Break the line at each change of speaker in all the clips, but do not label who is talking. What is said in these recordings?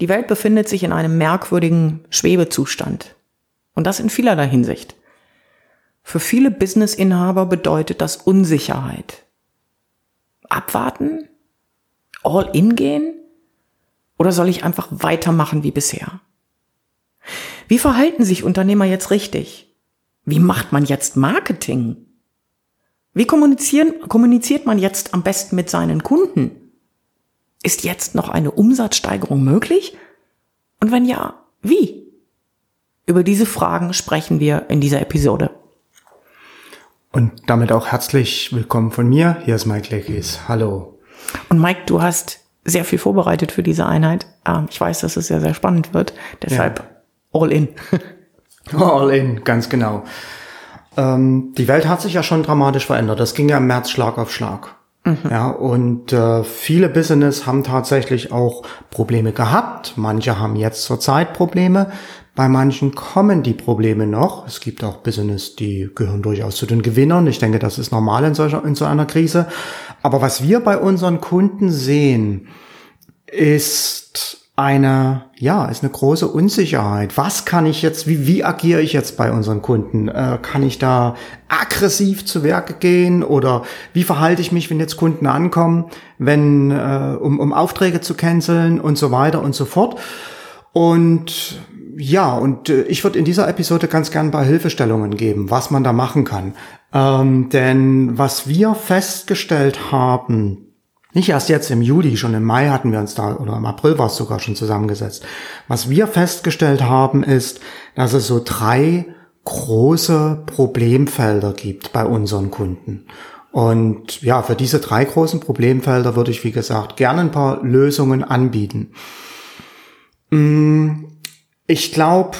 Die Welt befindet sich in einem merkwürdigen Schwebezustand. Und das in vielerlei Hinsicht. Für viele Businessinhaber bedeutet das Unsicherheit. Abwarten? All in gehen? Oder soll ich einfach weitermachen wie bisher? Wie verhalten sich Unternehmer jetzt richtig? Wie macht man jetzt Marketing? Wie kommunizieren, kommuniziert man jetzt am besten mit seinen Kunden? Ist jetzt noch eine Umsatzsteigerung möglich? Und wenn ja, wie? Über diese Fragen sprechen wir in dieser Episode.
Und damit auch herzlich willkommen von mir. Hier ist Mike Leckis. Hallo.
Und Mike, du hast sehr viel vorbereitet für diese Einheit. Ähm, ich weiß, dass es sehr, sehr spannend wird. Deshalb ja. all in.
all in, ganz genau. Ähm, die Welt hat sich ja schon dramatisch verändert. Das ging ja im März Schlag auf Schlag. Mhm. Ja, und äh, viele Business haben tatsächlich auch Probleme gehabt. Manche haben jetzt zurzeit Probleme. Bei manchen kommen die Probleme noch. Es gibt auch Business, die gehören durchaus zu den Gewinnern. Ich denke, das ist normal in, solcher, in so einer Krise. Aber was wir bei unseren Kunden sehen, ist eine, ja, ist eine große Unsicherheit. Was kann ich jetzt, wie, wie agiere ich jetzt bei unseren Kunden? Äh, kann ich da aggressiv zu Werke gehen oder wie verhalte ich mich, wenn jetzt Kunden ankommen, wenn, äh, um, um Aufträge zu canceln und so weiter und so fort. Und ja, und äh, ich würde in dieser Episode ganz gern ein paar Hilfestellungen geben, was man da machen kann. Ähm, denn was wir festgestellt haben, nicht erst jetzt im Juli, schon im Mai hatten wir uns da, oder im April war es sogar schon zusammengesetzt. Was wir festgestellt haben, ist, dass es so drei große Problemfelder gibt bei unseren Kunden. Und ja, für diese drei großen Problemfelder würde ich, wie gesagt, gerne ein paar Lösungen anbieten. Mm, ich glaube,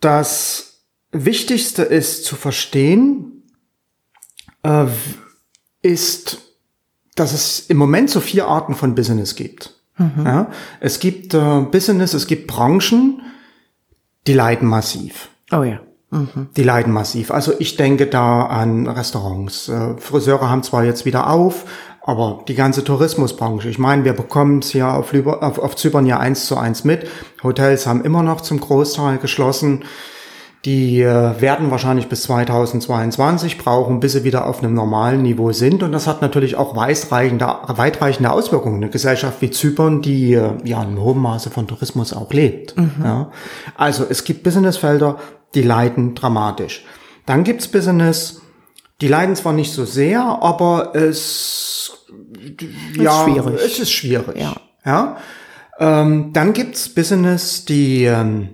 das Wichtigste ist zu verstehen, äh, ist, dass es im Moment so vier Arten von Business gibt. Mhm. Ja, es gibt äh, Business, es gibt Branchen, die leiden massiv.
Oh ja.
Mhm. Die leiden massiv. Also ich denke da an Restaurants. Äh, Friseure haben zwar jetzt wieder auf, aber die ganze Tourismusbranche, ich meine, wir bekommen es ja auf, auf, auf Zypern ja eins zu eins mit. Hotels haben immer noch zum Großteil geschlossen. Die äh, werden wahrscheinlich bis 2022 brauchen, bis sie wieder auf einem normalen Niveau sind. Und das hat natürlich auch weitreichende, Auswirkungen. Eine Gesellschaft wie Zypern, die äh, ja in hohem Maße von Tourismus auch lebt. Mhm. Ja. Also es gibt Businessfelder, die leiden dramatisch. Dann gibt's Business, die leiden zwar nicht so sehr, aber es, ja, ist schwierig. es ist schwierig. Ja. ja? Ähm, dann gibt's Business, die ähm,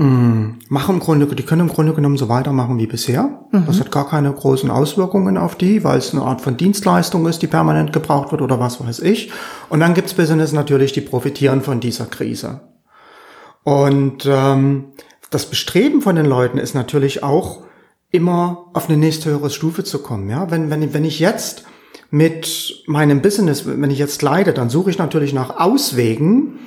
Mm, machen im Grunde, die können im Grunde genommen so weitermachen wie bisher. Mhm. Das hat gar keine großen Auswirkungen auf die, weil es eine Art von Dienstleistung ist, die permanent gebraucht wird oder was weiß ich. Und dann gibt's Business natürlich, die profitieren von dieser Krise. Und ähm, das Bestreben von den Leuten ist natürlich auch immer auf eine nächste höhere Stufe zu kommen. Ja, wenn wenn wenn ich jetzt mit meinem Business, wenn ich jetzt leide, dann suche ich natürlich nach Auswegen,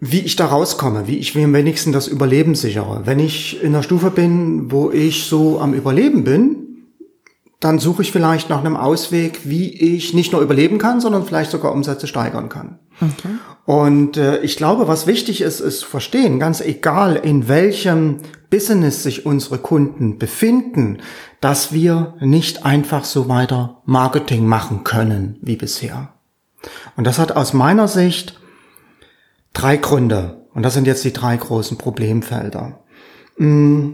wie ich da rauskomme, wie ich mir am wenigsten das Überleben sichere. Wenn ich in der Stufe bin, wo ich so am Überleben bin, dann suche ich vielleicht nach einem Ausweg, wie ich nicht nur überleben kann, sondern vielleicht sogar Umsätze steigern kann. Okay. Und äh, ich glaube, was wichtig ist, ist zu verstehen, ganz egal in welchem Business sich unsere Kunden befinden, dass wir nicht einfach so weiter Marketing machen können wie bisher. Und das hat aus meiner Sicht Drei Gründe. Und das sind jetzt die drei großen Problemfelder. Mm,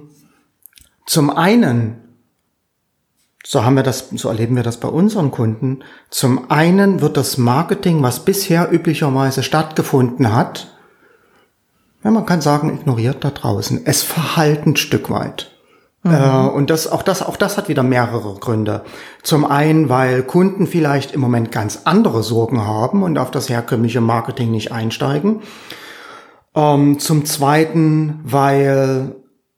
zum einen, so haben wir das, so erleben wir das bei unseren Kunden. Zum einen wird das Marketing, was bisher üblicherweise stattgefunden hat, ja, man kann sagen, ignoriert da draußen. Es verhalten Stück weit. Mhm. Äh, und das, auch das, auch das hat wieder mehrere Gründe. Zum einen, weil Kunden vielleicht im Moment ganz andere Sorgen haben und auf das herkömmliche Marketing nicht einsteigen. Ähm, zum zweiten, weil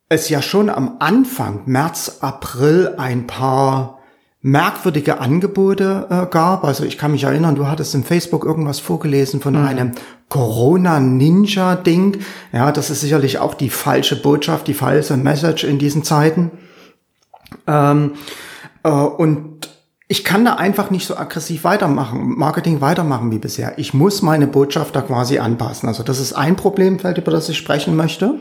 es ja schon am Anfang, März, April, ein paar merkwürdige Angebote äh, gab. Also ich kann mich erinnern, du hattest im Facebook irgendwas vorgelesen von mhm. einem Corona-Ninja-Ding. Ja, das ist sicherlich auch die falsche Botschaft, die falsche Message in diesen Zeiten. Ähm, äh, und ich kann da einfach nicht so aggressiv weitermachen, Marketing weitermachen wie bisher. Ich muss meine Botschaft da quasi anpassen. Also das ist ein Problemfeld, über das ich sprechen möchte.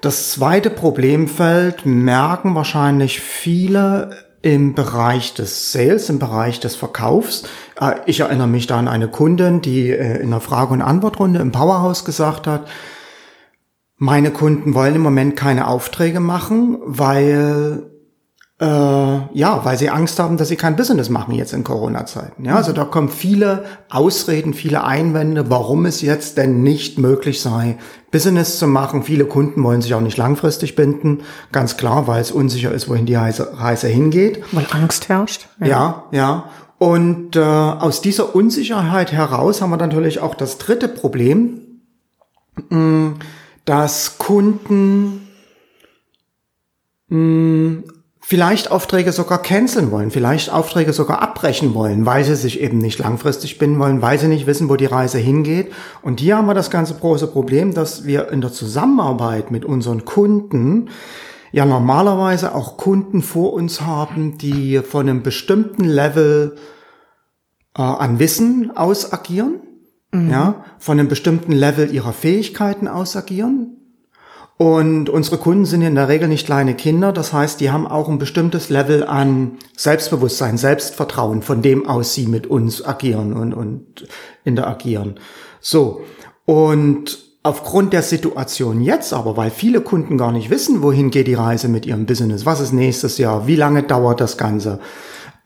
Das zweite Problemfeld merken wahrscheinlich viele im Bereich des Sales, im Bereich des Verkaufs. Äh, ich erinnere mich da an eine Kundin, die äh, in einer Frage- und Antwortrunde im Powerhouse gesagt hat, meine Kunden wollen im Moment keine Aufträge machen, weil äh, ja, weil sie Angst haben, dass sie kein Business machen jetzt in Corona-Zeiten. Ja, also da kommen viele Ausreden, viele Einwände, warum es jetzt denn nicht möglich sei, Business zu machen. Viele Kunden wollen sich auch nicht langfristig binden, ganz klar, weil es unsicher ist, wohin die Reise, hingeht.
Weil Angst herrscht.
Ja, ja. ja. Und äh, aus dieser Unsicherheit heraus haben wir natürlich auch das dritte Problem, mh, dass Kunden mh, vielleicht Aufträge sogar canceln wollen, vielleicht Aufträge sogar abbrechen wollen, weil sie sich eben nicht langfristig binden wollen, weil sie nicht wissen, wo die Reise hingeht. Und hier haben wir das ganze große Problem, dass wir in der Zusammenarbeit mit unseren Kunden ja normalerweise auch Kunden vor uns haben, die von einem bestimmten Level äh, an Wissen aus agieren, mhm. ja, von einem bestimmten Level ihrer Fähigkeiten aus agieren, und unsere Kunden sind in der Regel nicht kleine Kinder, das heißt, die haben auch ein bestimmtes Level an Selbstbewusstsein, Selbstvertrauen, von dem aus sie mit uns agieren und, und interagieren. So. Und aufgrund der Situation jetzt aber, weil viele Kunden gar nicht wissen, wohin geht die Reise mit ihrem Business, was ist nächstes Jahr, wie lange dauert das Ganze,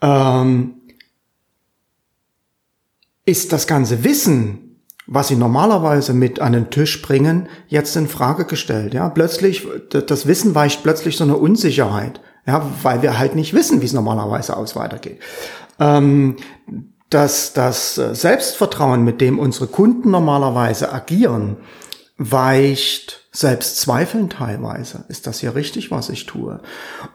ähm, ist das ganze Wissen was sie normalerweise mit an den Tisch bringen, jetzt in Frage gestellt. Ja, plötzlich, das Wissen weicht plötzlich so eine Unsicherheit. Ja, weil wir halt nicht wissen, wie es normalerweise aus weitergeht. Ähm, dass das Selbstvertrauen, mit dem unsere Kunden normalerweise agieren, weicht selbst zweifeln teilweise. Ist das hier richtig, was ich tue?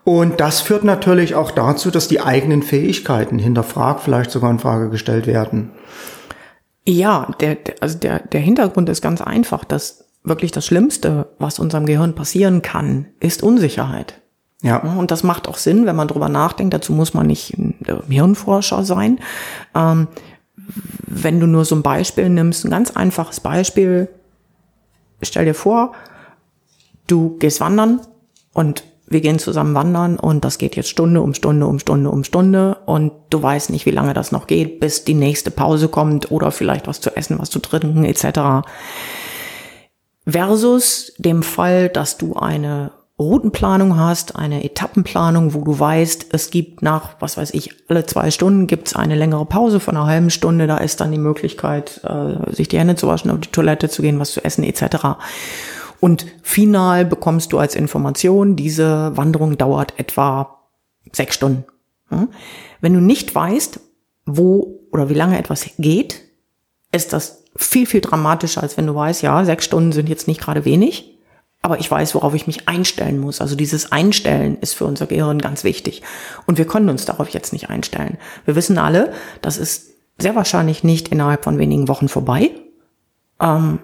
Und das führt natürlich auch dazu, dass die eigenen Fähigkeiten hinterfragt, vielleicht sogar in Frage gestellt werden.
Ja, der, also der, der Hintergrund ist ganz einfach, dass wirklich das Schlimmste, was unserem Gehirn passieren kann, ist Unsicherheit. Ja. Und das macht auch Sinn, wenn man drüber nachdenkt. Dazu muss man nicht ein Hirnforscher sein. Ähm, wenn du nur so ein Beispiel nimmst, ein ganz einfaches Beispiel, stell dir vor, du gehst wandern und wir gehen zusammen wandern und das geht jetzt Stunde um Stunde um Stunde um Stunde und du weißt nicht, wie lange das noch geht, bis die nächste Pause kommt oder vielleicht was zu essen, was zu trinken etc. Versus dem Fall, dass du eine Routenplanung hast, eine Etappenplanung, wo du weißt, es gibt nach, was weiß ich, alle zwei Stunden gibt's eine längere Pause von einer halben Stunde, da ist dann die Möglichkeit, äh, sich die Hände zu waschen, auf die Toilette zu gehen, was zu essen etc. Und final bekommst du als Information, diese Wanderung dauert etwa sechs Stunden. Wenn du nicht weißt, wo oder wie lange etwas geht, ist das viel, viel dramatischer, als wenn du weißt, ja, sechs Stunden sind jetzt nicht gerade wenig, aber ich weiß, worauf ich mich einstellen muss. Also dieses Einstellen ist für unser Gehirn ganz wichtig. Und wir können uns darauf jetzt nicht einstellen. Wir wissen alle, das ist sehr wahrscheinlich nicht innerhalb von wenigen Wochen vorbei. Ähm,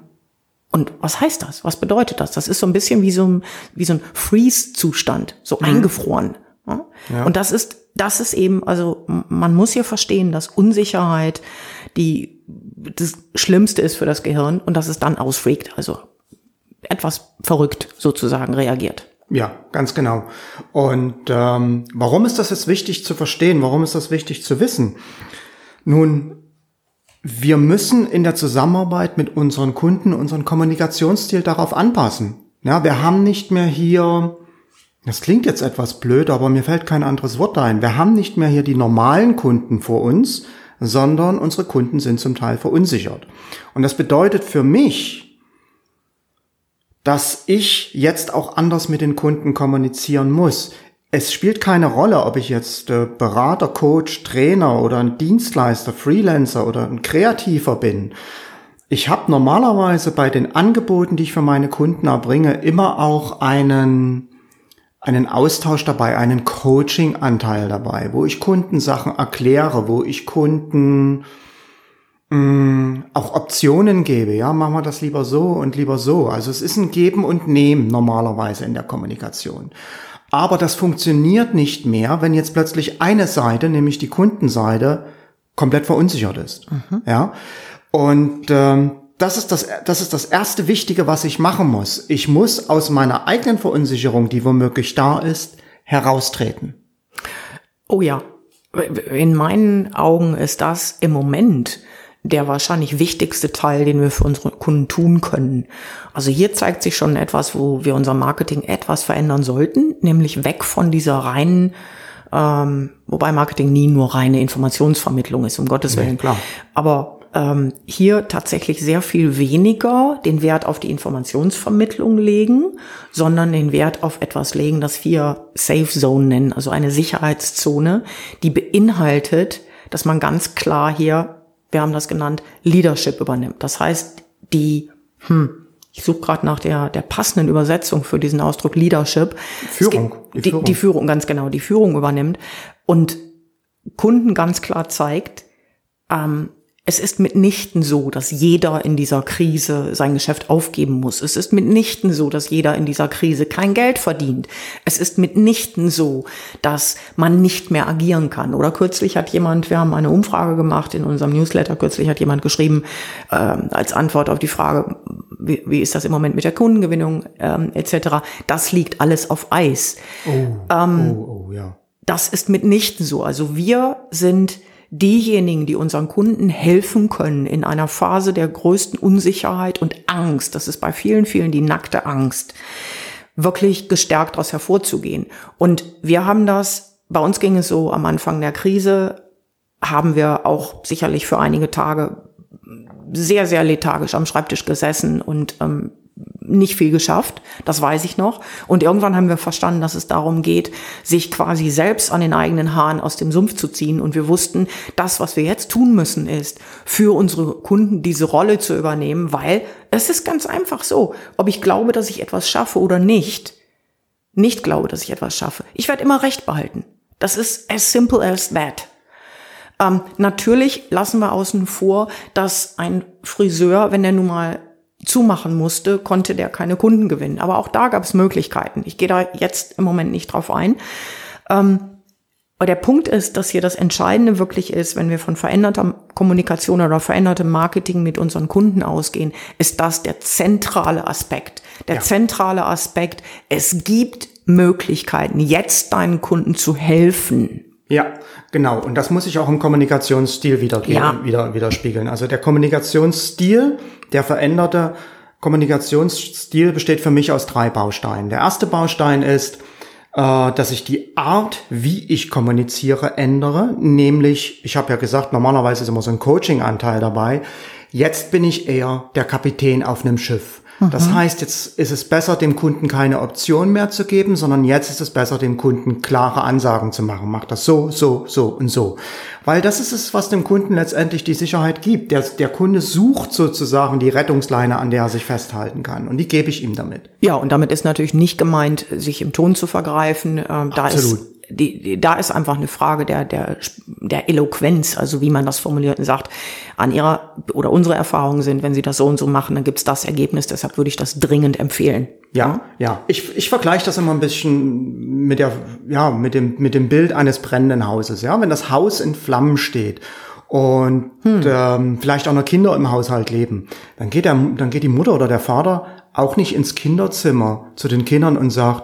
und was heißt das? Was bedeutet das? Das ist so ein bisschen wie so ein, wie so ein Freeze-Zustand, so mhm. eingefroren. Ja? Ja. Und das ist, das ist eben, also man muss hier verstehen, dass Unsicherheit die das Schlimmste ist für das Gehirn und dass es dann ausfreakt, also etwas verrückt sozusagen reagiert.
Ja, ganz genau. Und ähm, warum ist das jetzt wichtig zu verstehen? Warum ist das wichtig zu wissen? Nun, wir müssen in der Zusammenarbeit mit unseren Kunden unseren Kommunikationsstil darauf anpassen. Ja, wir haben nicht mehr hier, das klingt jetzt etwas blöd, aber mir fällt kein anderes Wort ein. Wir haben nicht mehr hier die normalen Kunden vor uns, sondern unsere Kunden sind zum Teil verunsichert. Und das bedeutet für mich, dass ich jetzt auch anders mit den Kunden kommunizieren muss. Es spielt keine Rolle, ob ich jetzt äh, Berater, Coach, Trainer oder ein Dienstleister, Freelancer oder ein Kreativer bin. Ich habe normalerweise bei den Angeboten, die ich für meine Kunden erbringe, immer auch einen, einen Austausch dabei, einen Coaching-Anteil dabei, wo ich Kunden Sachen erkläre, wo ich Kunden mh, mm, auch Optionen gebe. Ja, machen wir das lieber so und lieber so. Also es ist ein Geben und Nehmen normalerweise in der Kommunikation. Aber das funktioniert nicht mehr, wenn jetzt plötzlich eine Seite, nämlich die Kundenseite, komplett verunsichert ist. Mhm. Ja. Und ähm, das ist das, das ist das erste Wichtige, was ich machen muss. Ich muss aus meiner eigenen Verunsicherung, die womöglich da ist, heraustreten.
Oh ja. In meinen Augen ist das im Moment der wahrscheinlich wichtigste Teil, den wir für unsere Kunden tun können. Also hier zeigt sich schon etwas, wo wir unser Marketing etwas verändern sollten, nämlich weg von dieser reinen, ähm, wobei Marketing nie nur reine Informationsvermittlung ist, um Gottes Willen. Nee, klar. Aber ähm, hier tatsächlich sehr viel weniger den Wert auf die Informationsvermittlung legen, sondern den Wert auf etwas legen, das wir Safe Zone nennen, also eine Sicherheitszone, die beinhaltet, dass man ganz klar hier wir haben das genannt, Leadership übernimmt. Das heißt, die, hm, ich suche gerade nach der, der passenden Übersetzung für diesen Ausdruck Leadership.
Führung.
Die, die, Führung. die Führung, ganz genau, die Führung übernimmt und Kunden ganz klar zeigt, ähm, es ist mitnichten so, dass jeder in dieser Krise sein Geschäft aufgeben muss. Es ist mitnichten so, dass jeder in dieser Krise kein Geld verdient. Es ist mitnichten so, dass man nicht mehr agieren kann. Oder kürzlich hat jemand, wir haben eine Umfrage gemacht in unserem Newsletter, kürzlich hat jemand geschrieben, äh, als Antwort auf die Frage, wie, wie ist das im Moment mit der Kundengewinnung ähm, etc. Das liegt alles auf Eis. Oh, ähm, oh, oh, ja. Das ist mitnichten so. Also wir sind diejenigen, die unseren Kunden helfen können in einer Phase der größten Unsicherheit und Angst, das ist bei vielen, vielen die nackte Angst, wirklich gestärkt daraus hervorzugehen. Und wir haben das, bei uns ging es so am Anfang der Krise, haben wir auch sicherlich für einige Tage sehr, sehr lethargisch am Schreibtisch gesessen und ähm, nicht viel geschafft, das weiß ich noch. Und irgendwann haben wir verstanden, dass es darum geht, sich quasi selbst an den eigenen Haaren aus dem Sumpf zu ziehen. Und wir wussten, das, was wir jetzt tun müssen, ist, für unsere Kunden diese Rolle zu übernehmen, weil es ist ganz einfach so, ob ich glaube, dass ich etwas schaffe oder nicht, nicht glaube, dass ich etwas schaffe. Ich werde immer Recht behalten. Das ist as simple as that. Ähm, natürlich lassen wir außen vor, dass ein Friseur, wenn er nun mal zumachen musste, konnte der keine Kunden gewinnen. Aber auch da gab es Möglichkeiten. Ich gehe da jetzt im Moment nicht drauf ein. Ähm, aber der Punkt ist, dass hier das Entscheidende wirklich ist, wenn wir von veränderter Kommunikation oder verändertem Marketing mit unseren Kunden ausgehen, ist das der zentrale Aspekt. Der ja. zentrale Aspekt, es gibt Möglichkeiten, jetzt deinen Kunden zu helfen.
Ja, genau. Und das muss ich auch im Kommunikationsstil wieder, ja. wieder, widerspiegeln. Also der Kommunikationsstil, der veränderte Kommunikationsstil besteht für mich aus drei Bausteinen. Der erste Baustein ist, äh, dass ich die Art, wie ich kommuniziere, ändere. Nämlich, ich habe ja gesagt, normalerweise ist immer so ein Coaching-Anteil dabei. Jetzt bin ich eher der Kapitän auf einem Schiff. Das mhm. heißt, jetzt ist es besser, dem Kunden keine Option mehr zu geben, sondern jetzt ist es besser, dem Kunden klare Ansagen zu machen. Mach das so, so, so und so. Weil das ist es, was dem Kunden letztendlich die Sicherheit gibt. Der, der Kunde sucht sozusagen die Rettungsleine, an der er sich festhalten kann. Und die gebe ich ihm damit.
Ja, und damit ist natürlich nicht gemeint, sich im Ton zu vergreifen. Ähm, da Absolut. ist die, die, da ist einfach eine Frage der, der, der Eloquenz, also wie man das formuliert und sagt, an ihrer oder unsere Erfahrungen sind, wenn sie das so und so machen, dann gibt's das Ergebnis, deshalb würde ich das dringend empfehlen.
Ja, ja. Ich, ich vergleiche das immer ein bisschen mit der, ja, mit dem, mit dem Bild eines brennenden Hauses. Ja, wenn das Haus in Flammen steht und hm. ähm, vielleicht auch noch Kinder im Haushalt leben, dann geht der, dann geht die Mutter oder der Vater auch nicht ins Kinderzimmer zu den Kindern und sagt,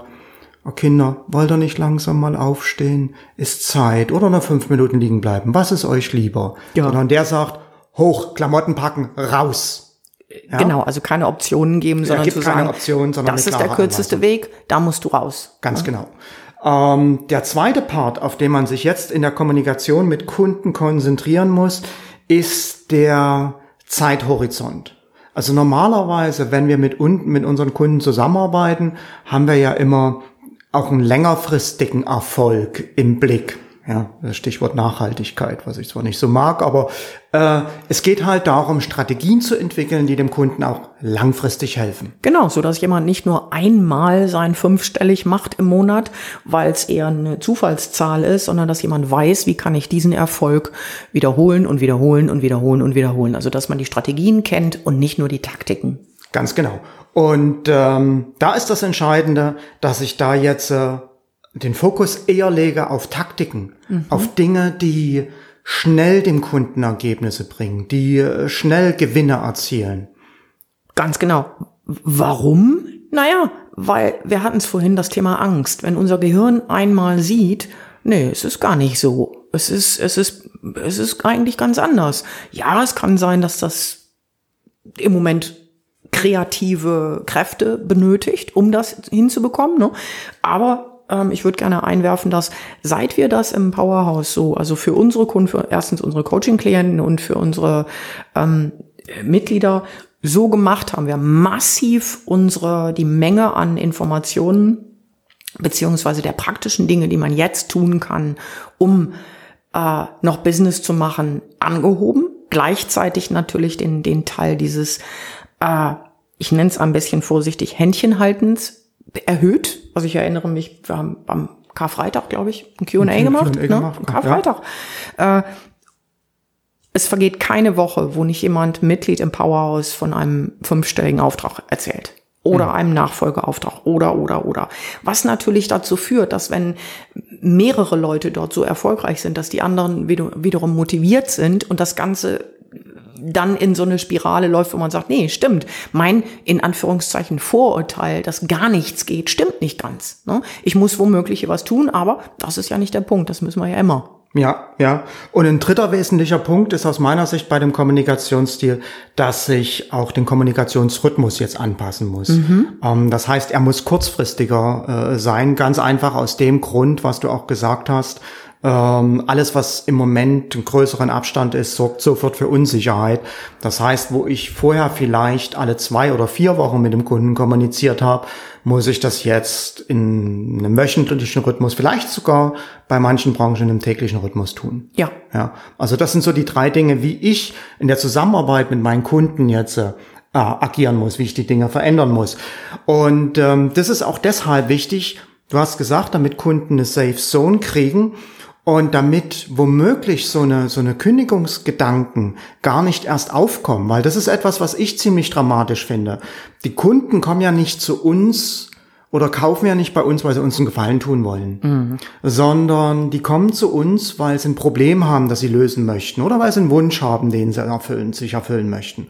Oh Kinder, wollt ihr nicht langsam mal aufstehen? Ist Zeit. Oder noch fünf Minuten liegen bleiben. Was ist euch lieber? Ja. Sondern der sagt, hoch, Klamotten packen, raus.
Ja? Genau, also keine Optionen geben, sondern zu sagen, Option, sondern das ist der kürzeste Anweisung. Weg, da musst du raus.
Ganz ja? genau. Ähm, der zweite Part, auf den man sich jetzt in der Kommunikation mit Kunden konzentrieren muss, ist der Zeithorizont. Also normalerweise, wenn wir mit, mit unseren Kunden zusammenarbeiten, haben wir ja immer auch einen längerfristigen Erfolg im Blick. Ja, das Stichwort Nachhaltigkeit, was ich zwar nicht so mag, aber äh, es geht halt darum, Strategien zu entwickeln, die dem Kunden auch langfristig helfen.
Genau, so dass jemand nicht nur einmal sein fünfstellig macht im Monat, weil es eher eine Zufallszahl ist, sondern dass jemand weiß, wie kann ich diesen Erfolg wiederholen und wiederholen und wiederholen und wiederholen. Also dass man die Strategien kennt und nicht nur die Taktiken.
Ganz genau. Und ähm, da ist das Entscheidende, dass ich da jetzt äh, den Fokus eher lege auf Taktiken, mhm. auf Dinge, die schnell dem Kunden Ergebnisse bringen, die äh, schnell Gewinne erzielen.
Ganz genau. Warum? Naja, weil wir hatten es vorhin das Thema Angst. Wenn unser Gehirn einmal sieht, nee, es ist gar nicht so. Es ist, es ist, es ist eigentlich ganz anders. Ja, es kann sein, dass das im Moment kreative Kräfte benötigt, um das hinzubekommen. Ne? Aber ähm, ich würde gerne einwerfen, dass seit wir das im Powerhouse so, also für unsere Kunden, für erstens unsere Coaching-Klienten und für unsere ähm, Mitglieder so gemacht haben, wir massiv unsere, die Menge an Informationen beziehungsweise der praktischen Dinge, die man jetzt tun kann, um äh, noch Business zu machen, angehoben. Gleichzeitig natürlich den, den Teil dieses, äh, ich nenne es ein bisschen vorsichtig, Händchenhaltens erhöht. Also ich erinnere mich, wir haben am Karfreitag, glaube ich, ein Q&A gemacht.
Ne? gemacht.
Karfreitag. Ja. Äh, es vergeht keine Woche, wo nicht jemand Mitglied im Powerhouse von einem fünfstelligen Auftrag erzählt. Oder mhm. einem Nachfolgeauftrag. Oder, oder, oder. Was natürlich dazu führt, dass wenn mehrere Leute dort so erfolgreich sind, dass die anderen wiederum motiviert sind und das Ganze dann in so eine Spirale läuft, wo man sagt, nee, stimmt, mein in Anführungszeichen Vorurteil, dass gar nichts geht, stimmt nicht ganz. Ne? Ich muss womöglich hier was tun, aber das ist ja nicht der Punkt, das müssen wir ja immer.
Ja, ja. Und ein dritter wesentlicher Punkt ist aus meiner Sicht bei dem Kommunikationsstil, dass ich auch den Kommunikationsrhythmus jetzt anpassen muss. Mhm. Ähm, das heißt, er muss kurzfristiger äh, sein, ganz einfach aus dem Grund, was du auch gesagt hast. Ähm, alles, was im Moment einen größeren Abstand ist, sorgt sofort für Unsicherheit. Das heißt, wo ich vorher vielleicht alle zwei oder vier Wochen mit dem Kunden kommuniziert habe, muss ich das jetzt in einem wöchentlichen Rhythmus, vielleicht sogar bei manchen Branchen im täglichen Rhythmus tun.
Ja.
Ja. Also das sind so die drei Dinge, wie ich in der Zusammenarbeit mit meinen Kunden jetzt äh, agieren muss, wie ich die Dinge verändern muss. Und ähm, das ist auch deshalb wichtig, du hast gesagt, damit Kunden eine Safe Zone kriegen, und damit womöglich so eine, so eine Kündigungsgedanken gar nicht erst aufkommen, weil das ist etwas, was ich ziemlich dramatisch finde. Die Kunden kommen ja nicht zu uns oder kaufen ja nicht bei uns, weil sie uns einen Gefallen tun wollen, mhm. sondern die kommen zu uns, weil sie ein Problem haben, das sie lösen möchten oder weil sie einen Wunsch haben, den sie erfüllen, sich erfüllen möchten.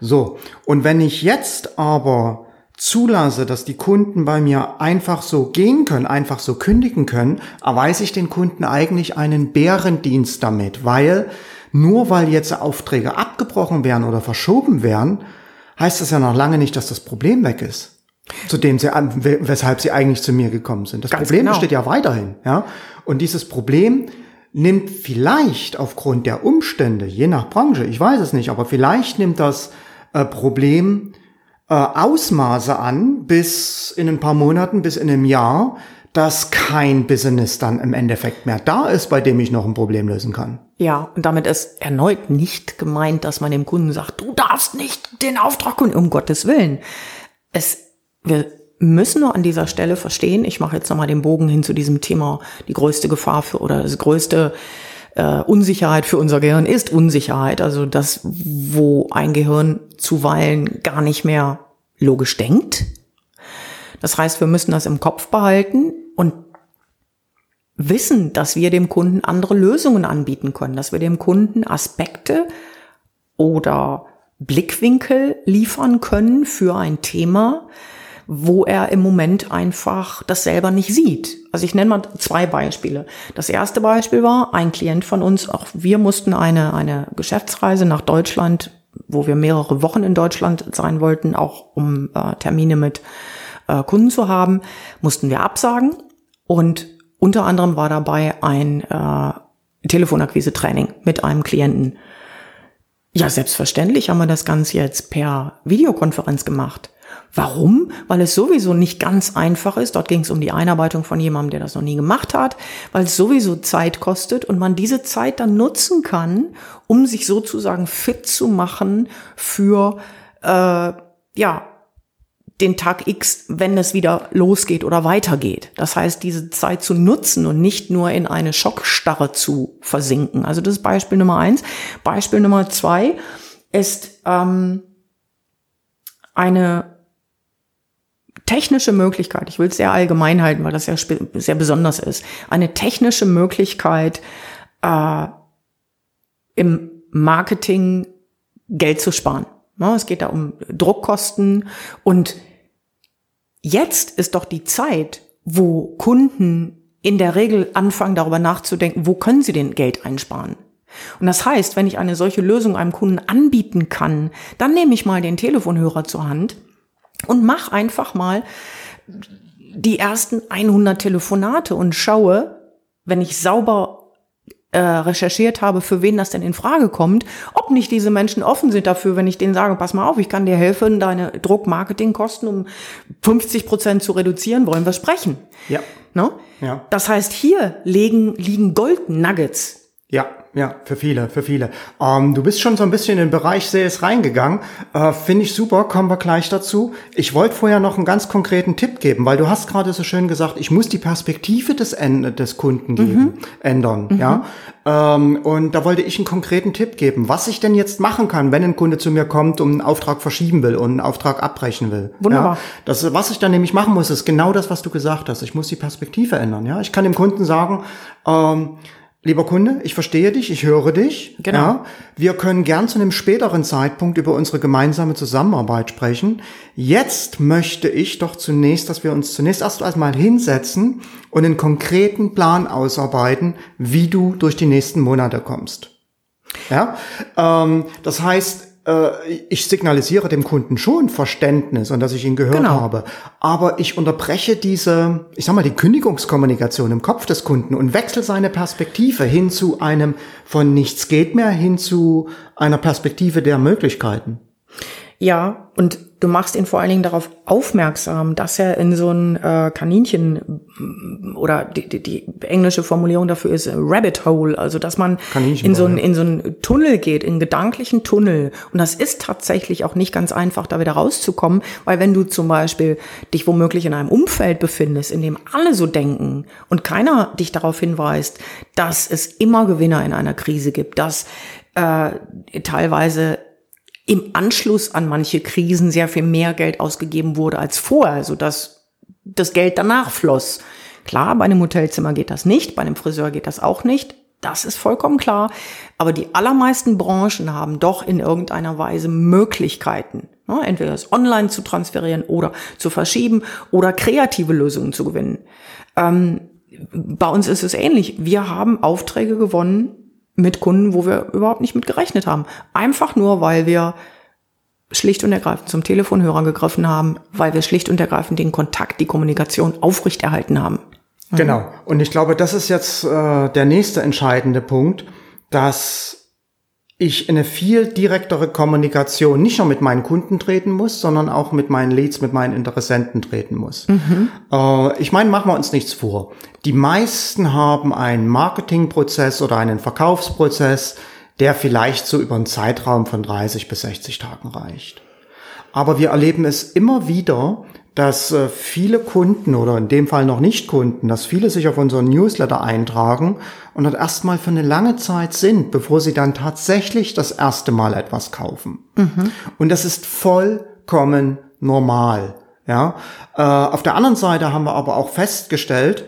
So. Und wenn ich jetzt aber zulasse, dass die Kunden bei mir einfach so gehen können, einfach so kündigen können, erweise ich den Kunden eigentlich einen Bärendienst damit, weil nur weil jetzt Aufträge abgebrochen werden oder verschoben werden, heißt das ja noch lange nicht, dass das Problem weg ist. Zu dem sie, weshalb sie eigentlich zu mir gekommen sind. Das Ganz Problem genau. besteht ja weiterhin, ja. Und dieses Problem nimmt vielleicht aufgrund der Umstände, je nach Branche, ich weiß es nicht, aber vielleicht nimmt das äh, Problem äh, Ausmaße an, bis in ein paar Monaten, bis in einem Jahr, dass kein Business dann im Endeffekt mehr da ist, bei dem ich noch ein Problem lösen kann.
Ja, und damit ist erneut nicht gemeint, dass man dem Kunden sagt, du darfst nicht den Auftrag und um Gottes Willen. Es, wir müssen nur an dieser Stelle verstehen, ich mache jetzt nochmal den Bogen hin zu diesem Thema, die größte Gefahr für oder das größte äh, Unsicherheit für unser Gehirn ist Unsicherheit. Also das, wo ein Gehirn zuweilen gar nicht mehr logisch denkt. Das heißt, wir müssen das im Kopf behalten und wissen, dass wir dem Kunden andere Lösungen anbieten können, dass wir dem Kunden Aspekte oder Blickwinkel liefern können für ein Thema, wo er im Moment einfach das selber nicht sieht. Also ich nenne mal zwei Beispiele. Das erste Beispiel war ein Klient von uns, auch wir mussten eine, eine Geschäftsreise nach Deutschland, wo wir mehrere Wochen in Deutschland sein wollten, auch um äh, Termine mit äh, Kunden zu haben, mussten wir absagen. Und unter anderem war dabei ein äh, Telefonakquise-Training mit einem Klienten. Ja, selbstverständlich haben wir das Ganze jetzt per Videokonferenz gemacht. Warum? Weil es sowieso nicht ganz einfach ist. Dort ging es um die Einarbeitung von jemandem, der das noch nie gemacht hat, weil es sowieso Zeit kostet und man diese Zeit dann nutzen kann, um sich sozusagen fit zu machen für äh, ja den Tag X, wenn es wieder losgeht oder weitergeht. Das heißt, diese Zeit zu nutzen und nicht nur in eine Schockstarre zu versinken. Also das ist Beispiel Nummer eins. Beispiel Nummer zwei ist ähm, eine technische Möglichkeit, ich will es sehr allgemein halten, weil das ja sehr besonders ist, eine technische Möglichkeit, äh, im Marketing Geld zu sparen. Ne, es geht da um Druckkosten und jetzt ist doch die Zeit, wo Kunden in der Regel anfangen darüber nachzudenken, wo können sie denn Geld einsparen? Und das heißt, wenn ich eine solche Lösung einem Kunden anbieten kann, dann nehme ich mal den Telefonhörer zur Hand und mach einfach mal die ersten 100 Telefonate und schaue, wenn ich sauber äh, recherchiert habe, für wen das denn in Frage kommt, ob nicht diese Menschen offen sind dafür, wenn ich denen sage, pass mal auf, ich kann dir helfen, deine Druckmarketingkosten um 50 Prozent zu reduzieren, wollen wir sprechen.
Ja.
No?
Ne? Ja.
Das heißt, hier liegen, liegen Gold Nuggets.
Ja, ja, für viele, für viele. Ähm, du bist schon so ein bisschen in den Bereich Sales reingegangen. Äh, Finde ich super, kommen wir gleich dazu. Ich wollte vorher noch einen ganz konkreten Tipp geben, weil du hast gerade so schön gesagt, ich muss die Perspektive des, des Kunden geben, mhm. ändern. Mhm. Ja, ähm, Und da wollte ich einen konkreten Tipp geben, was ich denn jetzt machen kann, wenn ein Kunde zu mir kommt und einen Auftrag verschieben will und einen Auftrag abbrechen will.
Wunderbar.
Ja? Das, was ich dann nämlich machen muss, ist genau das, was du gesagt hast. Ich muss die Perspektive ändern. Ja, Ich kann dem Kunden sagen, ähm, Lieber Kunde, ich verstehe dich, ich höre dich.
Genau. Ja,
wir können gern zu einem späteren Zeitpunkt über unsere gemeinsame Zusammenarbeit sprechen. Jetzt möchte ich doch zunächst, dass wir uns zunächst erst einmal hinsetzen und einen konkreten Plan ausarbeiten, wie du durch die nächsten Monate kommst. Ja, ähm, das heißt, ich signalisiere dem Kunden schon Verständnis und dass ich ihn gehört genau. habe. Aber ich unterbreche diese, ich sag mal, die Kündigungskommunikation im Kopf des Kunden und wechsle seine Perspektive hin zu einem von nichts geht mehr hin zu einer Perspektive der Möglichkeiten.
Ja, und du machst ihn vor allen Dingen darauf aufmerksam, dass er in so ein äh, Kaninchen oder die, die, die englische Formulierung dafür ist Rabbit Hole, also dass man in so, ein, in so einen Tunnel geht, in einen gedanklichen Tunnel. Und das ist tatsächlich auch nicht ganz einfach, da wieder rauszukommen, weil wenn du zum Beispiel dich womöglich in einem Umfeld befindest, in dem alle so denken und keiner dich darauf hinweist, dass es immer Gewinner in einer Krise gibt, dass äh, teilweise im Anschluss an manche Krisen sehr viel mehr Geld ausgegeben wurde als vorher, so dass das Geld danach floss. Klar, bei einem Hotelzimmer geht das nicht, bei einem Friseur geht das auch nicht. Das ist vollkommen klar. Aber die allermeisten Branchen haben doch in irgendeiner Weise Möglichkeiten, ne, entweder das online zu transferieren oder zu verschieben oder kreative Lösungen zu gewinnen. Ähm, bei uns ist es ähnlich. Wir haben Aufträge gewonnen, mit Kunden, wo wir überhaupt nicht mit gerechnet haben. Einfach nur, weil wir schlicht und ergreifend zum Telefonhörer gegriffen haben, weil wir schlicht und ergreifend den Kontakt, die Kommunikation aufrechterhalten haben.
Genau. Und ich glaube, das ist jetzt äh, der nächste entscheidende Punkt, dass ich in eine viel direktere Kommunikation nicht nur mit meinen Kunden treten muss, sondern auch mit meinen Leads, mit meinen Interessenten treten muss. Mhm. Äh, ich meine, machen wir uns nichts vor. Die meisten haben einen Marketingprozess oder einen Verkaufsprozess, der vielleicht so über einen Zeitraum von 30 bis 60 Tagen reicht. Aber wir erleben es immer wieder, dass äh, viele Kunden oder in dem Fall noch nicht Kunden, dass viele sich auf unseren Newsletter eintragen und dort erstmal für eine lange Zeit sind, bevor sie dann tatsächlich das erste Mal etwas kaufen. Mhm. Und das ist vollkommen normal. Ja, äh, auf der anderen Seite haben wir aber auch festgestellt,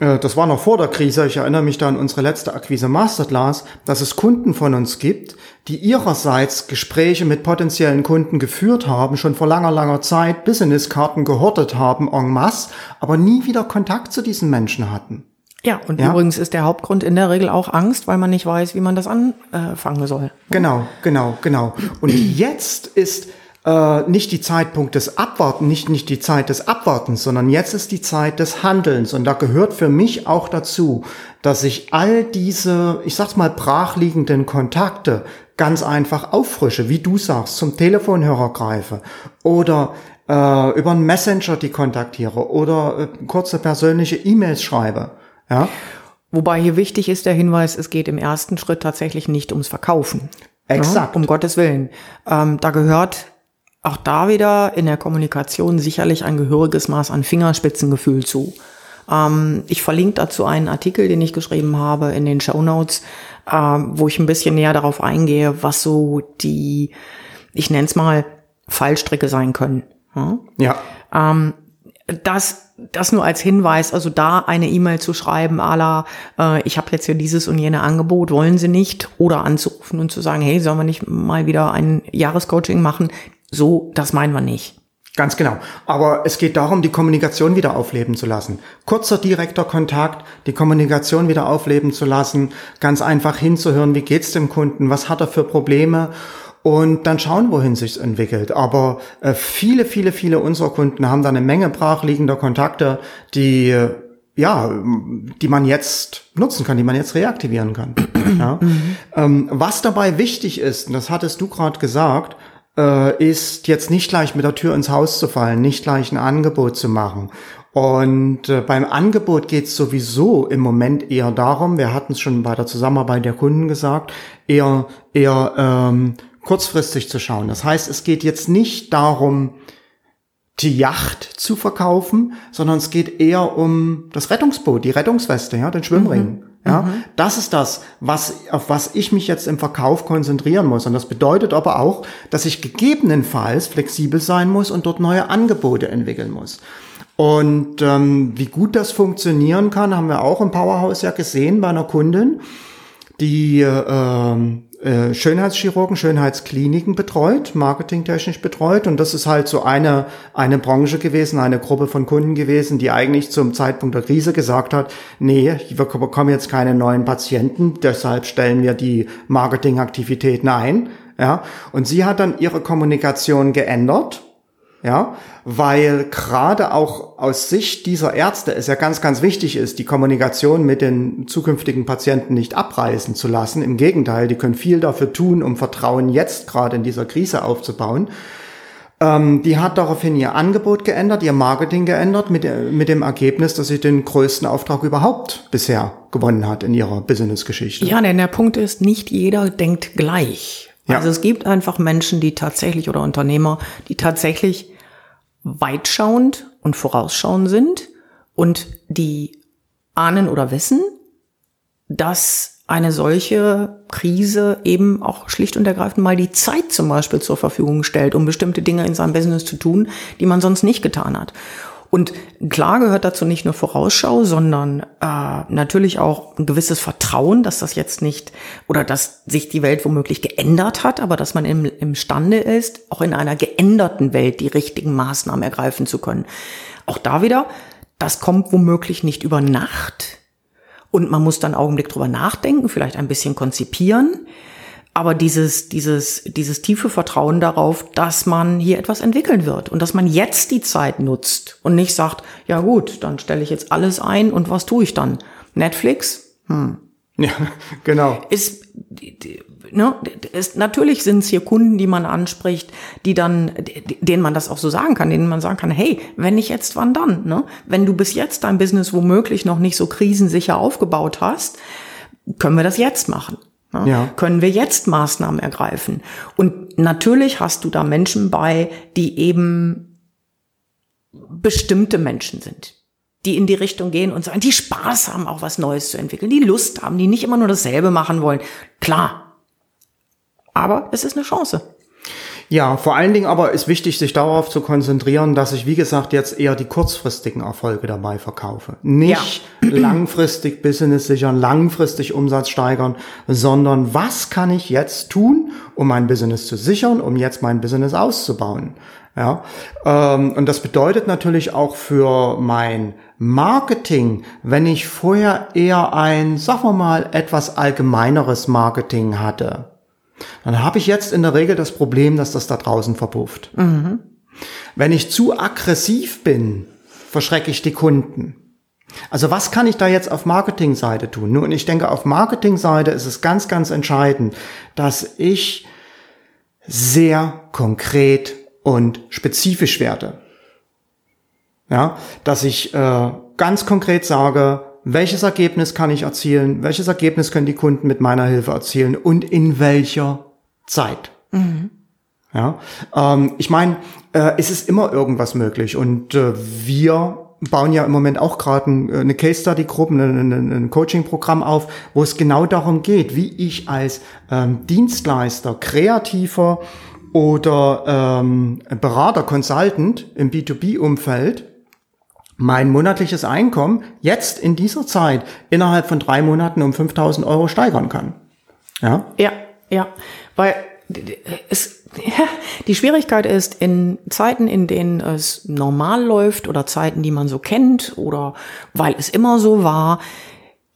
äh, das war noch vor der Krise, ich erinnere mich da an unsere letzte Akquise Masterclass, dass es Kunden von uns gibt, die ihrerseits Gespräche mit potenziellen Kunden geführt haben, schon vor langer, langer Zeit Businesskarten gehortet haben en masse, aber nie wieder Kontakt zu diesen Menschen hatten.
Ja, und ja? übrigens ist der Hauptgrund in der Regel auch Angst, weil man nicht weiß, wie man das anfangen soll.
Genau, genau, genau. Und jetzt ist äh, nicht die Zeitpunkt des Abwarten, nicht, nicht die Zeit des Abwartens, sondern jetzt ist die Zeit des Handelns. Und da gehört für mich auch dazu, dass ich all diese, ich sag's mal, brachliegenden Kontakte ganz einfach auffrische, wie du sagst, zum Telefonhörer greife oder äh, über einen Messenger die kontaktiere oder äh, kurze persönliche E-Mails schreibe. Ja.
Wobei hier wichtig ist der Hinweis, es geht im ersten Schritt tatsächlich nicht ums Verkaufen.
Exakt.
Ja, um Gottes Willen. Ähm, da gehört auch da wieder in der Kommunikation sicherlich ein gehöriges Maß an Fingerspitzengefühl zu. Ähm, ich verlinke dazu einen Artikel, den ich geschrieben habe in den Show Notes, ähm, wo ich ein bisschen näher darauf eingehe, was so die, ich nenne es mal, Fallstricke sein können.
Ja. ja.
Ähm, das, das nur als Hinweis, also da eine E-Mail zu schreiben, ala, äh, ich habe jetzt hier dieses und jene Angebot, wollen Sie nicht? Oder anzurufen und zu sagen, hey, sollen wir nicht mal wieder ein Jahrescoaching machen? So, das meinen wir nicht.
Ganz genau. Aber es geht darum, die Kommunikation wieder aufleben zu lassen. Kurzer direkter Kontakt, die Kommunikation wieder aufleben zu lassen, ganz einfach hinzuhören, wie geht's dem Kunden, was hat er für Probleme und dann schauen, wohin sich's entwickelt. Aber äh, viele, viele, viele unserer Kunden haben da eine Menge brachliegender Kontakte, die äh, ja, die man jetzt nutzen kann, die man jetzt reaktivieren kann. ja. Mhm. Ähm, was dabei wichtig ist, und das hattest du gerade gesagt, äh, ist jetzt nicht gleich mit der Tür ins Haus zu fallen, nicht gleich ein Angebot zu machen. Und äh, beim Angebot geht es sowieso im Moment eher darum, wir hatten es schon bei der Zusammenarbeit der Kunden gesagt, eher eher ähm, kurzfristig zu schauen. Das heißt, es geht jetzt nicht darum, die Yacht zu verkaufen, sondern es geht eher um das Rettungsboot, die Rettungsweste, ja, den Schwimmring. Mhm. Ja, mhm. das ist das, was, auf was ich mich jetzt im Verkauf konzentrieren muss. Und das bedeutet aber auch, dass ich gegebenenfalls flexibel sein muss und dort neue Angebote entwickeln muss. Und ähm, wie gut das funktionieren kann, haben wir auch im Powerhouse ja gesehen bei einer Kundin, die ähm, äh, Schönheitschirurgen, Schönheitskliniken betreut, marketingtechnisch betreut. Und das ist halt so eine, eine Branche gewesen, eine Gruppe von Kunden gewesen, die eigentlich zum Zeitpunkt der Krise gesagt hat, nee, wir bekommen jetzt keine neuen Patienten, deshalb stellen wir die Marketingaktivitäten ein. Ja, und sie hat dann ihre Kommunikation geändert ja, weil gerade auch aus Sicht dieser Ärzte es ja ganz, ganz wichtig ist, die Kommunikation mit den zukünftigen Patienten nicht abreißen zu lassen. Im Gegenteil, die können viel dafür tun, um Vertrauen jetzt gerade in dieser Krise aufzubauen. Ähm, die hat daraufhin ihr Angebot geändert, ihr Marketing geändert, mit, mit dem Ergebnis, dass sie den größten Auftrag überhaupt bisher gewonnen hat in ihrer Business-Geschichte.
Ja, denn der Punkt ist, nicht jeder denkt gleich. Ja. Also es gibt einfach Menschen, die tatsächlich oder Unternehmer, die tatsächlich weitschauend und vorausschauend sind und die ahnen oder wissen, dass eine solche Krise eben auch schlicht und ergreifend mal die Zeit zum Beispiel zur Verfügung stellt, um bestimmte Dinge in seinem Business zu tun, die man sonst nicht getan hat. Und klar gehört dazu nicht nur Vorausschau, sondern äh, natürlich auch ein gewisses Vertrauen, dass das jetzt nicht oder dass sich die Welt womöglich geändert hat, aber dass man im, imstande ist, auch in einer geänderten Welt die richtigen Maßnahmen ergreifen zu können. Auch da wieder, das kommt womöglich nicht über Nacht. Und man muss dann einen Augenblick drüber nachdenken, vielleicht ein bisschen konzipieren aber dieses, dieses, dieses tiefe Vertrauen darauf, dass man hier etwas entwickeln wird und dass man jetzt die Zeit nutzt und nicht sagt, ja gut, dann stelle ich jetzt alles ein und was tue ich dann? Netflix? Hm.
Ja, genau.
Ist, ne, ist, natürlich sind es hier Kunden, die man anspricht, die dann, denen man das auch so sagen kann, denen man sagen kann, hey, wenn nicht jetzt, wann dann? Ne? Wenn du bis jetzt dein Business womöglich noch nicht so krisensicher aufgebaut hast, können wir das jetzt machen. Ja. Können wir jetzt Maßnahmen ergreifen? Und natürlich hast du da Menschen bei, die eben bestimmte Menschen sind, die in die Richtung gehen und sagen, die Spaß haben, auch was Neues zu entwickeln, die Lust haben, die nicht immer nur dasselbe machen wollen. Klar. Aber es ist eine Chance.
Ja, vor allen Dingen aber ist wichtig, sich darauf zu konzentrieren, dass ich, wie gesagt, jetzt eher die kurzfristigen Erfolge dabei verkaufe. Nicht ja. langfristig Business sichern, langfristig Umsatz steigern, sondern was kann ich jetzt tun, um mein Business zu sichern, um jetzt mein Business auszubauen. Ja, ähm, und das bedeutet natürlich auch für mein Marketing, wenn ich vorher eher ein, sagen wir mal, etwas allgemeineres Marketing hatte, dann habe ich jetzt in der Regel das Problem, dass das da draußen verpufft. Mhm. Wenn ich zu aggressiv bin, verschrecke ich die Kunden. Also was kann ich da jetzt auf Marketingseite tun? Nun, ich denke, auf Marketingseite ist es ganz, ganz entscheidend, dass ich sehr konkret und spezifisch werde. Ja, dass ich äh, ganz konkret sage, welches Ergebnis kann ich erzielen, welches Ergebnis können die Kunden mit meiner Hilfe erzielen und in welcher Zeit. Mhm. Ja, ähm, ich meine, äh, es ist immer irgendwas möglich und äh, wir bauen ja im Moment auch gerade ein, eine Case Study Gruppe, ein, ein, ein Coaching Programm auf, wo es genau darum geht, wie ich als ähm, Dienstleister, Kreativer oder ähm, Berater, Consultant im B2B Umfeld mein monatliches Einkommen jetzt in dieser Zeit innerhalb von drei Monaten um 5000 Euro steigern kann.
Ja, ja, ja, weil es, ja, die Schwierigkeit ist, in Zeiten, in denen es normal läuft oder Zeiten, die man so kennt oder weil es immer so war,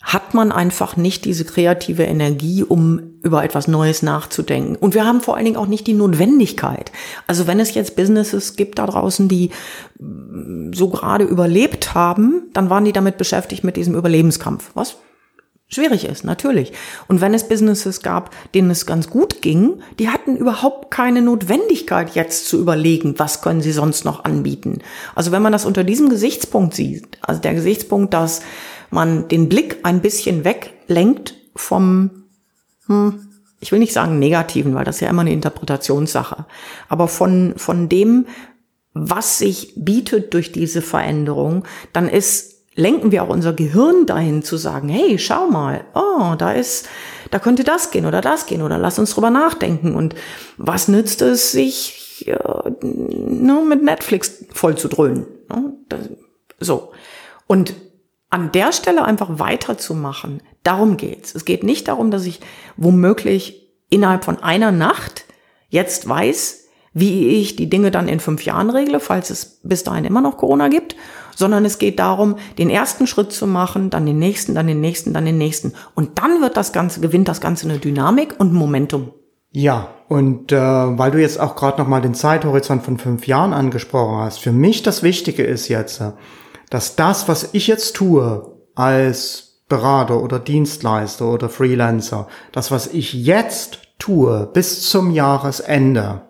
hat man einfach nicht diese kreative Energie, um über etwas Neues nachzudenken. Und wir haben vor allen Dingen auch nicht die Notwendigkeit. Also wenn es jetzt Businesses gibt da draußen, die mm, so gerade überlebt haben, dann waren die damit beschäftigt mit diesem Überlebenskampf. Was schwierig ist, natürlich. Und wenn es Businesses gab, denen es ganz gut ging, die hatten überhaupt keine Notwendigkeit, jetzt zu überlegen, was können sie sonst noch anbieten. Also wenn man das unter diesem Gesichtspunkt sieht, also der Gesichtspunkt, dass man den Blick ein bisschen weglenkt vom, hm, ich will nicht sagen negativen, weil das ist ja immer eine Interpretationssache, aber von, von dem, was sich bietet durch diese Veränderung, dann ist, lenken wir auch unser Gehirn dahin zu sagen, hey, schau mal, oh, da ist, da könnte das gehen oder das gehen oder lass uns drüber nachdenken und was nützt es, sich äh, nur mit Netflix voll zu dröhnen. Ne? So. Und an der Stelle einfach weiterzumachen, darum geht's. Es geht nicht darum, dass ich womöglich innerhalb von einer Nacht jetzt weiß, wie ich die Dinge dann in fünf Jahren regle, falls es bis dahin immer noch Corona gibt, sondern es geht darum, den ersten Schritt zu machen, dann den nächsten, dann den nächsten, dann den nächsten. Und dann wird das Ganze, gewinnt das Ganze eine Dynamik und Momentum.
Ja, und äh, weil du jetzt auch gerade nochmal den Zeithorizont von fünf Jahren angesprochen hast, für mich das Wichtige ist jetzt, dass das, was ich jetzt tue als Berater oder Dienstleister oder Freelancer, das, was ich jetzt tue bis zum Jahresende,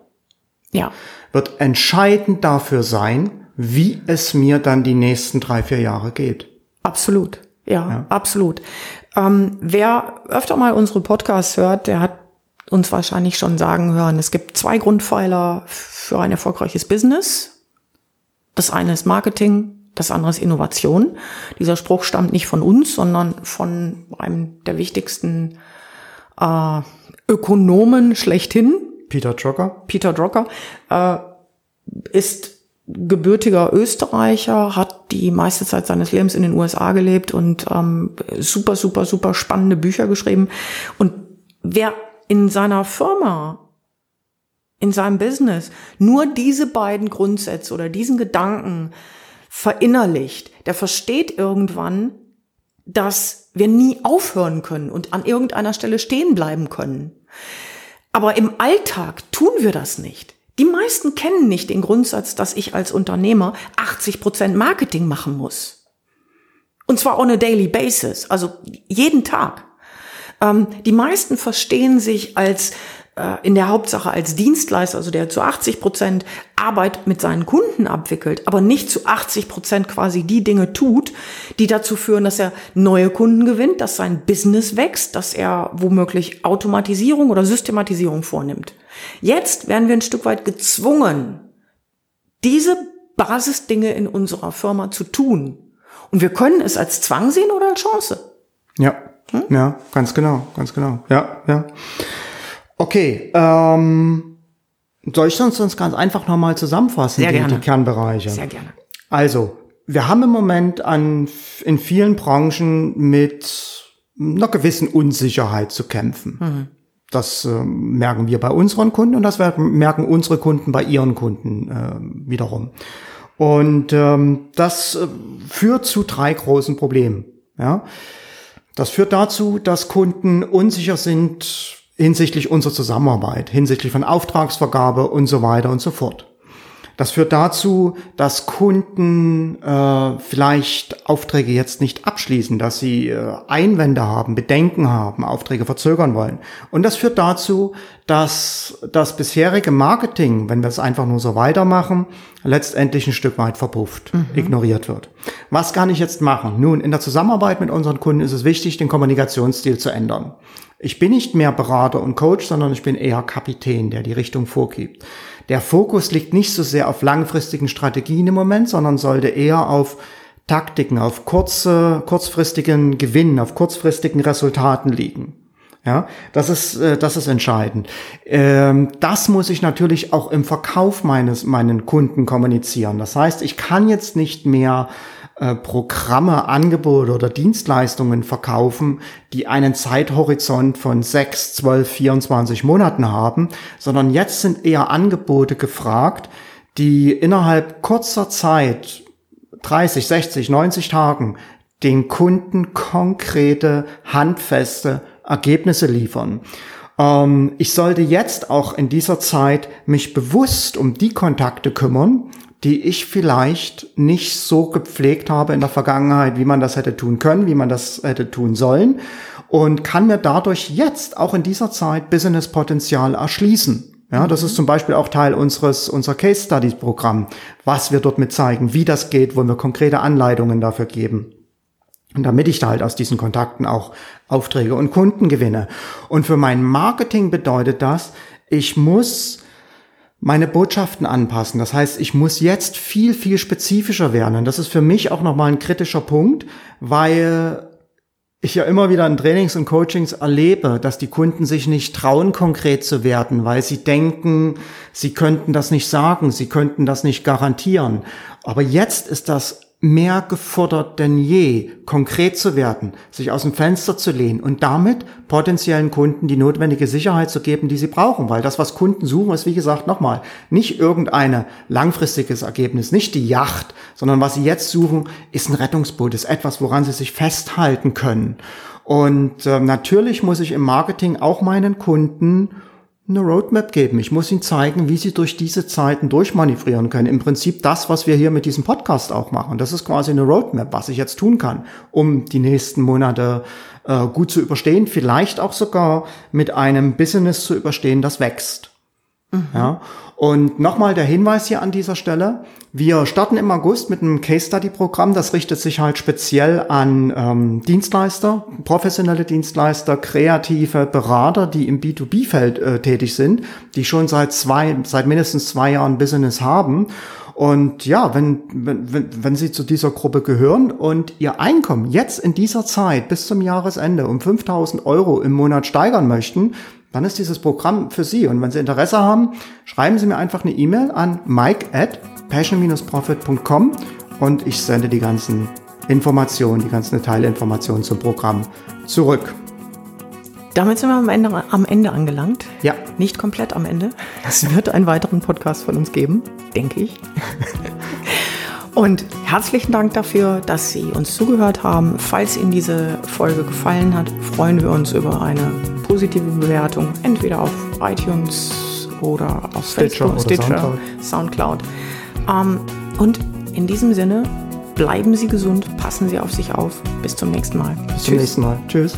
ja. wird entscheidend dafür sein, wie es mir dann die nächsten drei, vier Jahre geht.
Absolut. Ja, ja. absolut. Ähm, wer öfter mal unsere Podcasts hört, der hat uns wahrscheinlich schon sagen hören, es gibt zwei Grundpfeiler für ein erfolgreiches Business. Das eine ist Marketing, das andere ist Innovation. Dieser Spruch stammt nicht von uns, sondern von einem der wichtigsten äh, Ökonomen schlechthin.
Peter Drucker.
Peter Drucker äh, ist gebürtiger Österreicher, hat die meiste Zeit seines Lebens in den USA gelebt und ähm, super, super, super spannende Bücher geschrieben. Und wer in seiner Firma in seinem Business nur diese beiden Grundsätze oder diesen Gedanken verinnerlicht, der versteht irgendwann, dass wir nie aufhören können und an irgendeiner Stelle stehen bleiben können. Aber im Alltag tun wir das nicht. Die meisten kennen nicht den Grundsatz, dass ich als Unternehmer 80 Prozent Marketing machen muss. Und zwar on a daily basis, also jeden Tag. Ähm, die meisten verstehen sich als in der Hauptsache als Dienstleister, also der zu 80 Prozent Arbeit mit seinen Kunden abwickelt, aber nicht zu 80 Prozent quasi die Dinge tut, die dazu führen, dass er neue Kunden gewinnt, dass sein Business wächst, dass er womöglich Automatisierung oder Systematisierung vornimmt. Jetzt werden wir ein Stück weit gezwungen, diese Basisdinge in unserer Firma zu tun. Und wir können es als Zwang sehen oder als Chance.
Ja, hm? ja, ganz genau, ganz genau. Ja, ja. Okay, ähm, soll ich sonst uns ganz einfach nochmal zusammenfassen,
Sehr
die,
gerne.
die Kernbereiche?
Sehr gerne.
Also, wir haben im Moment an, in vielen Branchen mit einer gewissen Unsicherheit zu kämpfen. Mhm. Das äh, merken wir bei unseren Kunden und das merken unsere Kunden bei ihren Kunden äh, wiederum. Und ähm, das äh, führt zu drei großen Problemen. Ja? Das führt dazu, dass Kunden unsicher sind, hinsichtlich unserer Zusammenarbeit, hinsichtlich von Auftragsvergabe und so weiter und so fort. Das führt dazu, dass Kunden äh, vielleicht Aufträge jetzt nicht abschließen, dass sie äh, Einwände haben, Bedenken haben, Aufträge verzögern wollen. Und das führt dazu, dass das bisherige Marketing, wenn wir es einfach nur so weitermachen, letztendlich ein Stück weit verpufft, mhm. ignoriert wird. Was kann ich jetzt machen? Nun, in der Zusammenarbeit mit unseren Kunden ist es wichtig, den Kommunikationsstil zu ändern. Ich bin nicht mehr Berater und Coach, sondern ich bin eher Kapitän, der die Richtung vorgibt. Der Fokus liegt nicht so sehr auf langfristigen Strategien im Moment, sondern sollte eher auf Taktiken, auf kurze, kurzfristigen Gewinnen, auf kurzfristigen Resultaten liegen. Ja, das ist, äh, das ist entscheidend. Ähm, das muss ich natürlich auch im Verkauf meines, meinen Kunden kommunizieren. Das heißt, ich kann jetzt nicht mehr äh, Programme, Angebote oder Dienstleistungen verkaufen, die einen Zeithorizont von 6, 12, 24 Monaten haben, sondern jetzt sind eher Angebote gefragt, die innerhalb kurzer Zeit, 30, 60, 90 Tagen, den Kunden konkrete, handfeste Ergebnisse liefern. Ähm, ich sollte jetzt auch in dieser Zeit mich bewusst um die Kontakte kümmern, die ich vielleicht nicht so gepflegt habe in der Vergangenheit, wie man das hätte tun können, wie man das hätte tun sollen und kann mir dadurch jetzt auch in dieser Zeit Business-Potenzial erschließen. Ja, das ist zum Beispiel auch Teil unseres, unserer Case Studies Programm, was wir dort mit zeigen, wie das geht, wo wir konkrete Anleitungen dafür geben. Und damit ich da halt aus diesen Kontakten auch Aufträge und Kunden gewinne. Und für mein Marketing bedeutet das, ich muss meine Botschaften anpassen. Das heißt, ich muss jetzt viel, viel spezifischer werden. Und das ist für mich auch nochmal ein kritischer Punkt, weil ich ja immer wieder in Trainings und Coachings erlebe, dass die Kunden sich nicht trauen, konkret zu werden, weil sie denken, sie könnten das nicht sagen, sie könnten das nicht garantieren. Aber jetzt ist das mehr gefordert denn je, konkret zu werden, sich aus dem Fenster zu lehnen und damit potenziellen Kunden die notwendige Sicherheit zu geben, die sie brauchen. Weil das, was Kunden suchen, ist, wie gesagt, nochmal, nicht irgendein langfristiges Ergebnis, nicht die Yacht, sondern was sie jetzt suchen, ist ein Rettungsboot, ist etwas, woran sie sich festhalten können. Und äh, natürlich muss ich im Marketing auch meinen Kunden eine Roadmap geben. Ich muss ihnen zeigen, wie sie durch diese Zeiten durchmanövrieren können. Im Prinzip das, was wir hier mit diesem Podcast auch machen. Das ist quasi eine Roadmap, was ich jetzt tun kann, um die nächsten Monate äh, gut zu überstehen. Vielleicht auch sogar mit einem Business zu überstehen, das wächst. Mhm. Ja. Und nochmal der Hinweis hier an dieser Stelle. Wir starten im August mit einem Case Study Programm. Das richtet sich halt speziell an ähm, Dienstleister, professionelle Dienstleister, kreative Berater, die im B2B-Feld äh, tätig sind, die schon seit zwei, seit mindestens zwei Jahren Business haben. Und ja, wenn, wenn, wenn Sie zu dieser Gruppe gehören und Ihr Einkommen jetzt in dieser Zeit bis zum Jahresende um 5000 Euro im Monat steigern möchten, dann ist dieses Programm für Sie. Und wenn Sie Interesse haben, schreiben Sie mir einfach eine E-Mail an mike at passion-profit.com und ich sende die ganzen Informationen, die ganzen Teilinformationen zum Programm zurück.
Damit sind wir am Ende, am Ende angelangt.
Ja.
Nicht komplett am Ende. Es wird einen weiteren Podcast von uns geben, denke ich. Und herzlichen Dank dafür, dass Sie uns zugehört haben. Falls Ihnen diese Folge gefallen hat, freuen wir uns über eine positive Bewertung, entweder auf iTunes oder auf Stitcher Facebook, Stitcher, Soundcloud. Soundcloud. Ähm, und in diesem Sinne, bleiben Sie gesund, passen Sie auf sich auf. Bis zum nächsten Mal.
Bis Tschüss. zum nächsten Mal. Tschüss.